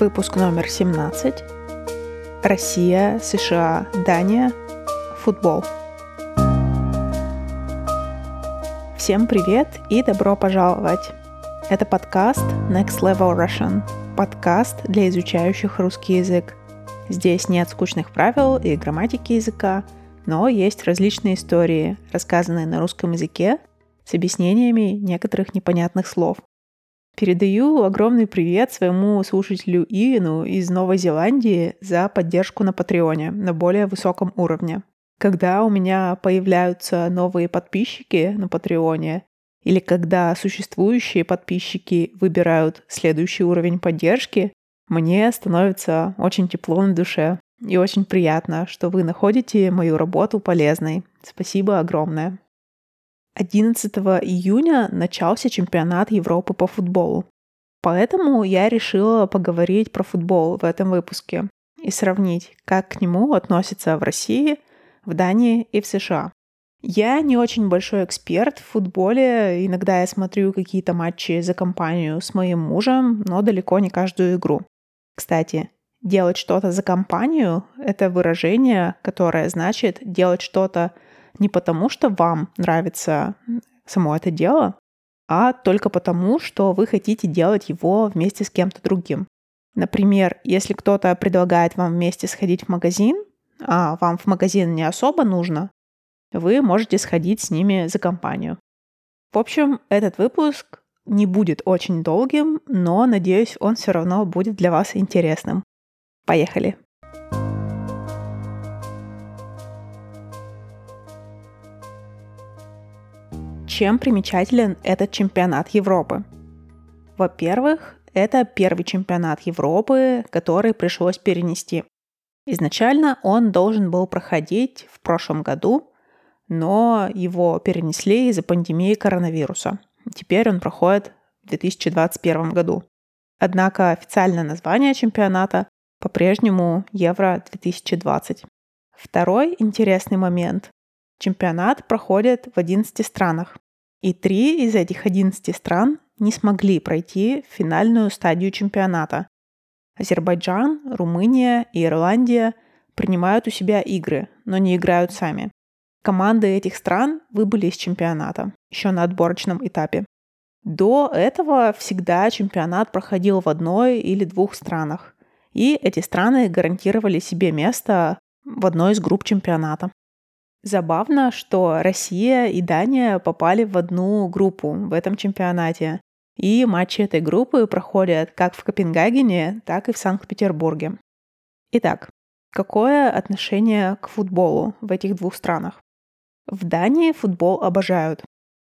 Выпуск номер 17. Россия, США, Дания. Футбол. Всем привет и добро пожаловать! Это подкаст Next Level Russian. Подкаст для изучающих русский язык. Здесь нет скучных правил и грамматики языка, но есть различные истории, рассказанные на русском языке с объяснениями некоторых непонятных слов. Передаю огромный привет своему слушателю Ивину из Новой Зеландии за поддержку на Патреоне на более высоком уровне. Когда у меня появляются новые подписчики на Патреоне, или когда существующие подписчики выбирают следующий уровень поддержки, мне становится очень тепло на душе и очень приятно, что вы находите мою работу полезной. Спасибо огромное. 11 июня начался чемпионат Европы по футболу. Поэтому я решила поговорить про футбол в этом выпуске и сравнить, как к нему относятся в России, в Дании и в США. Я не очень большой эксперт в футболе. Иногда я смотрю какие-то матчи за компанию с моим мужем, но далеко не каждую игру. Кстати, делать что-то за компанию — это выражение, которое значит делать что-то не потому, что вам нравится само это дело, а только потому, что вы хотите делать его вместе с кем-то другим. Например, если кто-то предлагает вам вместе сходить в магазин, а вам в магазин не особо нужно, вы можете сходить с ними за компанию. В общем, этот выпуск не будет очень долгим, но, надеюсь, он все равно будет для вас интересным. Поехали! Чем примечателен этот чемпионат Европы? Во-первых, это первый чемпионат Европы, который пришлось перенести. Изначально он должен был проходить в прошлом году, но его перенесли из-за пандемии коронавируса. Теперь он проходит в 2021 году. Однако официальное название чемпионата по-прежнему Евро-2020. Второй интересный момент. Чемпионат проходит в 11 странах. И три из этих 11 стран не смогли пройти финальную стадию чемпионата. Азербайджан, Румыния и Ирландия принимают у себя игры, но не играют сами. Команды этих стран выбыли из чемпионата еще на отборочном этапе. До этого всегда чемпионат проходил в одной или двух странах, и эти страны гарантировали себе место в одной из групп чемпионата. Забавно, что Россия и Дания попали в одну группу в этом чемпионате. И матчи этой группы проходят как в Копенгагене, так и в Санкт-Петербурге. Итак, какое отношение к футболу в этих двух странах? В Дании футбол обожают.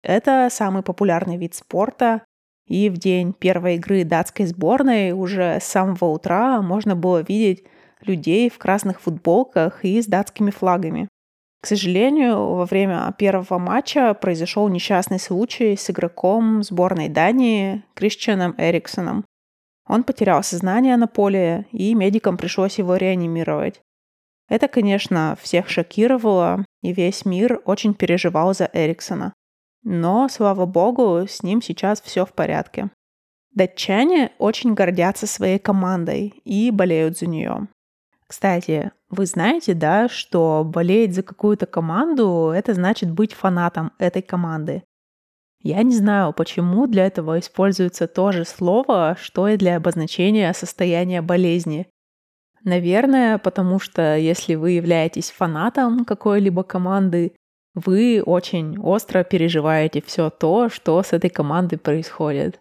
Это самый популярный вид спорта, и в день первой игры датской сборной уже с самого утра можно было видеть людей в красных футболках и с датскими флагами. К сожалению, во время первого матча произошел несчастный случай с игроком сборной Дании Кристианом Эриксоном. Он потерял сознание на поле, и медикам пришлось его реанимировать. Это, конечно, всех шокировало, и весь мир очень переживал за Эриксона. Но, слава богу, с ним сейчас все в порядке. Датчане очень гордятся своей командой и болеют за нее. Кстати, вы знаете, да, что болеть за какую-то команду — это значит быть фанатом этой команды. Я не знаю, почему для этого используется то же слово, что и для обозначения состояния болезни. Наверное, потому что если вы являетесь фанатом какой-либо команды, вы очень остро переживаете все то, что с этой командой происходит.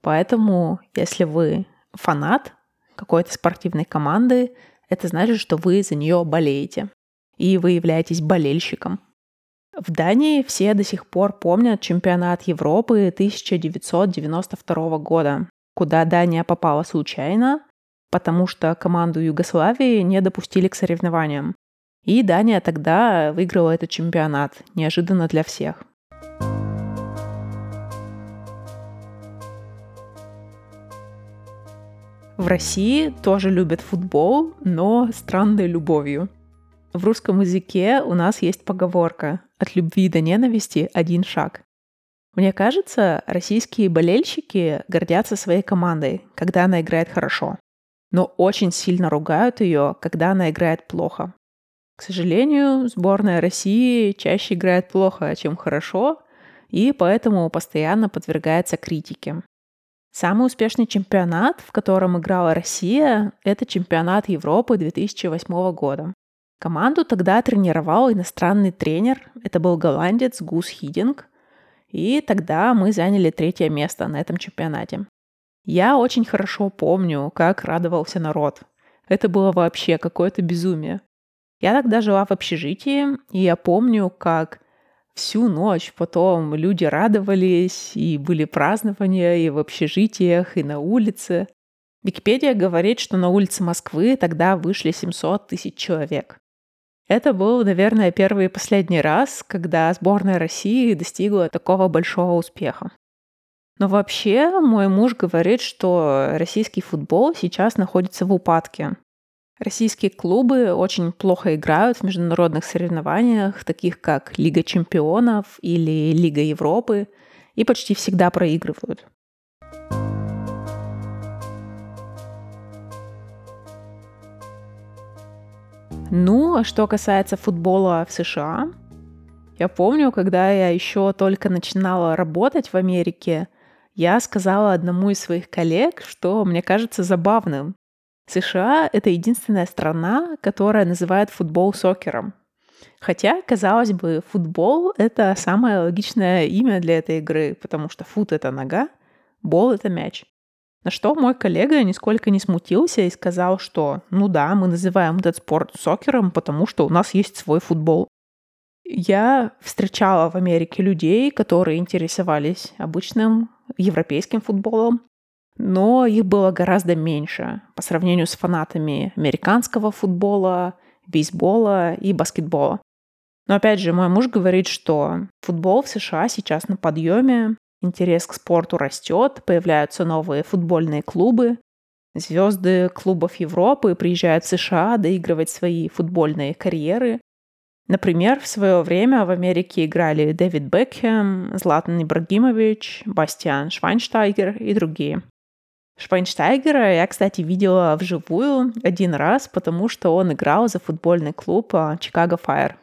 Поэтому, если вы фанат какой-то спортивной команды, это значит, что вы за нее болеете. И вы являетесь болельщиком. В Дании все до сих пор помнят чемпионат Европы 1992 года, куда Дания попала случайно, потому что команду Югославии не допустили к соревнованиям. И Дания тогда выиграла этот чемпионат, неожиданно для всех. В России тоже любят футбол, но странной любовью. В русском языке у нас есть поговорка «от любви до ненависти один шаг». Мне кажется, российские болельщики гордятся своей командой, когда она играет хорошо. но очень сильно ругают ее, когда она играет плохо. К сожалению, сборная России чаще играет плохо, чем хорошо, и поэтому постоянно подвергается критике. Самый успешный чемпионат, в котором играла Россия, это чемпионат Европы 2008 года. Команду тогда тренировал иностранный тренер, это был голландец Гус Хидинг, и тогда мы заняли третье место на этом чемпионате. Я очень хорошо помню, как радовался народ. Это было вообще какое-то безумие. Я тогда жила в общежитии, и я помню, как Всю ночь потом люди радовались, и были празднования и в общежитиях, и на улице. Википедия говорит, что на улице Москвы тогда вышли 700 тысяч человек. Это был, наверное, первый и последний раз, когда сборная России достигла такого большого успеха. Но вообще мой муж говорит, что российский футбол сейчас находится в упадке. Российские клубы очень плохо играют в международных соревнованиях, таких как Лига чемпионов или Лига Европы, и почти всегда проигрывают. Ну, а что касается футбола в США, я помню, когда я еще только начинала работать в Америке, я сказала одному из своих коллег, что мне кажется забавным, США — это единственная страна, которая называет футбол сокером. Хотя, казалось бы, футбол — это самое логичное имя для этой игры, потому что фут — это нога, бол — это мяч. На что мой коллега нисколько не смутился и сказал, что ну да, мы называем этот спорт сокером, потому что у нас есть свой футбол. Я встречала в Америке людей, которые интересовались обычным европейским футболом, но их было гораздо меньше по сравнению с фанатами американского футбола, бейсбола и баскетбола. Но опять же, мой муж говорит, что футбол в США сейчас на подъеме, интерес к спорту растет, появляются новые футбольные клубы, звезды клубов Европы приезжают в США доигрывать свои футбольные карьеры. Например, в свое время в Америке играли Дэвид Бекхэм, Златан Ибрагимович, Бастиан Швайнштайгер и другие. Швайнштайгера я, кстати, видела вживую один раз, потому что он играл за футбольный клуб Чикаго Файр.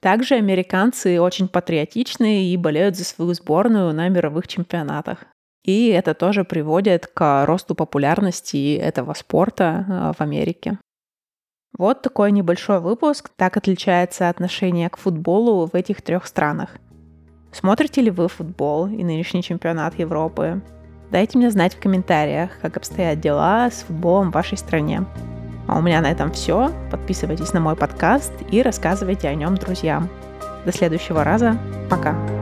Также американцы очень патриотичны и болеют за свою сборную на мировых чемпионатах. И это тоже приводит к росту популярности этого спорта а, в Америке. Вот такой небольшой выпуск. Так отличается отношение к футболу в этих трех странах. Смотрите ли вы футбол и нынешний чемпионат Европы? Дайте мне знать в комментариях, как обстоят дела с футболом в вашей стране. А у меня на этом все. Подписывайтесь на мой подкаст и рассказывайте о нем друзьям. До следующего раза. Пока.